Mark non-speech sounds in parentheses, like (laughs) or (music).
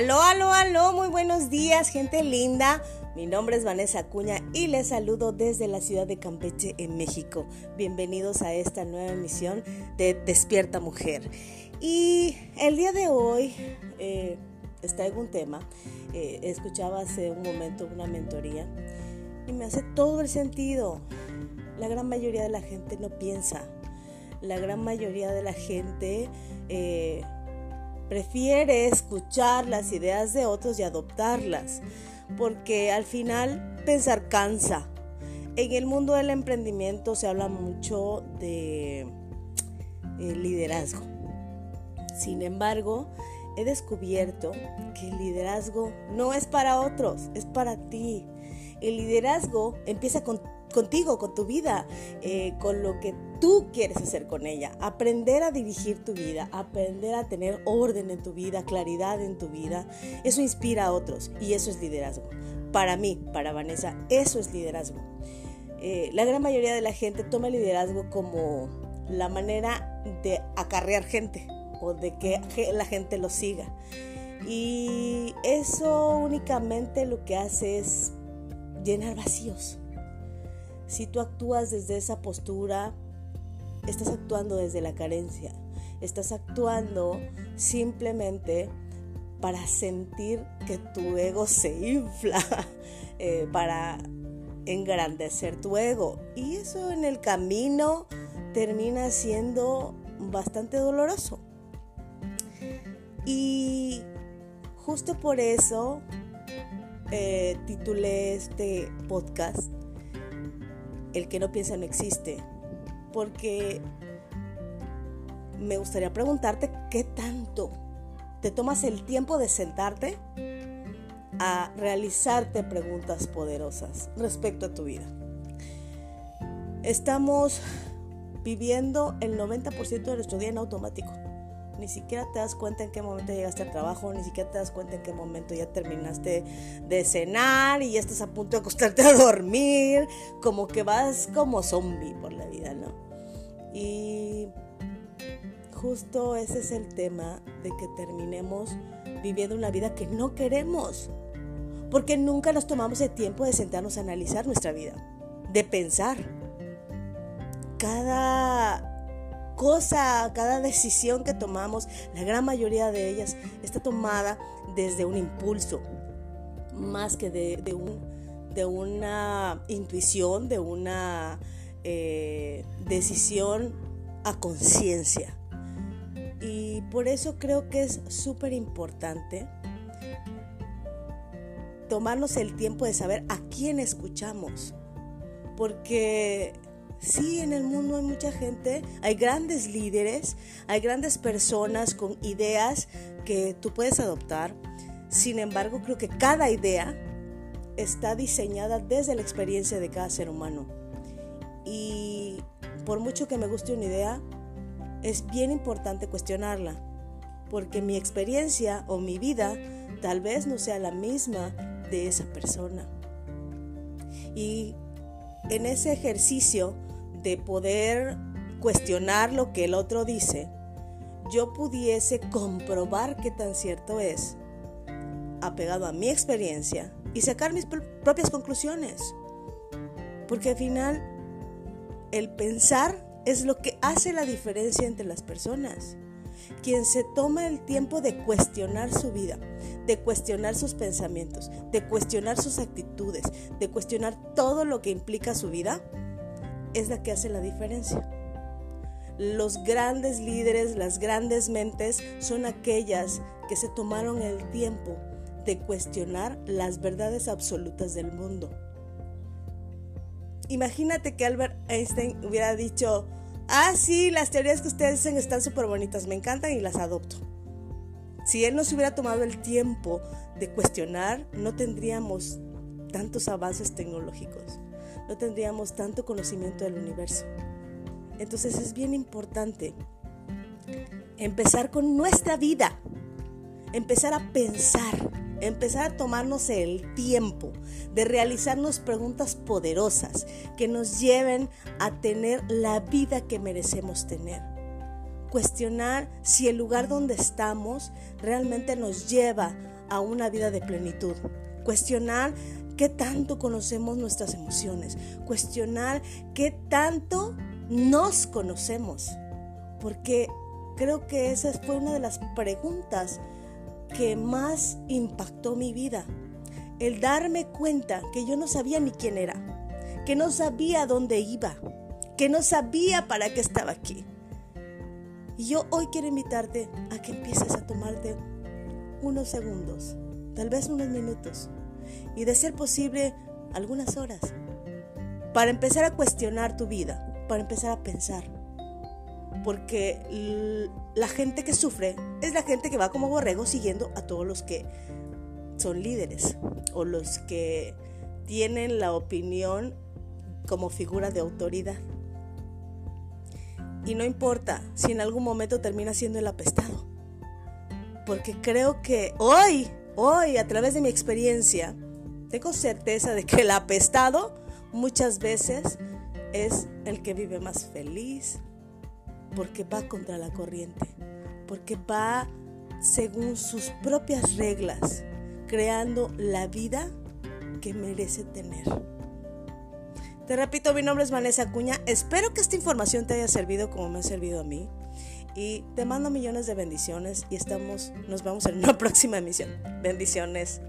Aló, aló, aló, muy buenos días, gente linda. Mi nombre es Vanessa Acuña y les saludo desde la ciudad de Campeche, en México. Bienvenidos a esta nueva emisión de Despierta Mujer. Y el día de hoy eh, está en un tema. Eh, escuchaba hace un momento una mentoría y me hace todo el sentido. La gran mayoría de la gente no piensa. La gran mayoría de la gente... Eh, prefiere escuchar las ideas de otros y adoptarlas, porque al final pensar cansa. En el mundo del emprendimiento se habla mucho de eh, liderazgo. Sin embargo, he descubierto que el liderazgo no es para otros, es para ti. El liderazgo empieza con contigo, con tu vida, eh, con lo que tú quieres hacer con ella. Aprender a dirigir tu vida, aprender a tener orden en tu vida, claridad en tu vida, eso inspira a otros y eso es liderazgo. Para mí, para Vanessa, eso es liderazgo. Eh, la gran mayoría de la gente toma el liderazgo como la manera de acarrear gente o de que la gente lo siga. Y eso únicamente lo que hace es llenar vacíos si tú actúas desde esa postura, estás actuando desde la carencia, estás actuando simplemente para sentir que tu ego se infla, (laughs) eh, para engrandecer tu ego. Y eso en el camino termina siendo bastante doloroso. Y justo por eso eh, titulé este podcast el que no piensa no existe. Porque me gustaría preguntarte qué tanto te tomas el tiempo de sentarte a realizarte preguntas poderosas respecto a tu vida. Estamos viviendo el 90% de nuestro día en automático ni siquiera te das cuenta en qué momento llegaste al trabajo, ni siquiera te das cuenta en qué momento ya terminaste de cenar y ya estás a punto de acostarte a dormir, como que vas como zombie por la vida, ¿no? Y justo ese es el tema de que terminemos viviendo una vida que no queremos, porque nunca nos tomamos el tiempo de sentarnos a analizar nuestra vida, de pensar. Cada cosa, cada decisión que tomamos, la gran mayoría de ellas está tomada desde un impulso, más que de, de una intuición, de una eh, decisión a conciencia. Y por eso creo que es súper importante tomarnos el tiempo de saber a quién escuchamos. Porque Sí, en el mundo hay mucha gente, hay grandes líderes, hay grandes personas con ideas que tú puedes adoptar. Sin embargo, creo que cada idea está diseñada desde la experiencia de cada ser humano. Y por mucho que me guste una idea, es bien importante cuestionarla, porque mi experiencia o mi vida tal vez no sea la misma de esa persona. Y en ese ejercicio de poder cuestionar lo que el otro dice, yo pudiese comprobar qué tan cierto es, apegado a mi experiencia, y sacar mis propias conclusiones. Porque al final, el pensar es lo que hace la diferencia entre las personas. Quien se toma el tiempo de cuestionar su vida, de cuestionar sus pensamientos, de cuestionar sus actitudes, de cuestionar todo lo que implica su vida, es la que hace la diferencia. Los grandes líderes, las grandes mentes son aquellas que se tomaron el tiempo de cuestionar las verdades absolutas del mundo. Imagínate que Albert Einstein hubiera dicho, ah, sí, las teorías que ustedes dicen están súper bonitas, me encantan y las adopto. Si él no se hubiera tomado el tiempo de cuestionar, no tendríamos tantos avances tecnológicos no tendríamos tanto conocimiento del universo. Entonces es bien importante empezar con nuestra vida, empezar a pensar, empezar a tomarnos el tiempo de realizarnos preguntas poderosas que nos lleven a tener la vida que merecemos tener. Cuestionar si el lugar donde estamos realmente nos lleva a una vida de plenitud. Cuestionar qué tanto conocemos nuestras emociones. Cuestionar qué tanto nos conocemos. Porque creo que esa fue una de las preguntas que más impactó mi vida. El darme cuenta que yo no sabía ni quién era, que no sabía dónde iba, que no sabía para qué estaba aquí. Y yo hoy quiero invitarte a que empieces a tomarte unos segundos, tal vez unos minutos, y de ser posible algunas horas, para empezar a cuestionar tu vida, para empezar a pensar. Porque la gente que sufre es la gente que va como borrego siguiendo a todos los que son líderes o los que tienen la opinión como figura de autoridad. Y no importa si en algún momento termina siendo el apestado. Porque creo que hoy, hoy, a través de mi experiencia, tengo certeza de que el apestado muchas veces es el que vive más feliz, porque va contra la corriente, porque va según sus propias reglas, creando la vida que merece tener. Te repito, mi nombre es Vanessa Acuña. Espero que esta información te haya servido como me ha servido a mí. Y te mando millones de bendiciones y estamos, nos vemos en una (laughs) próxima emisión. Bendiciones.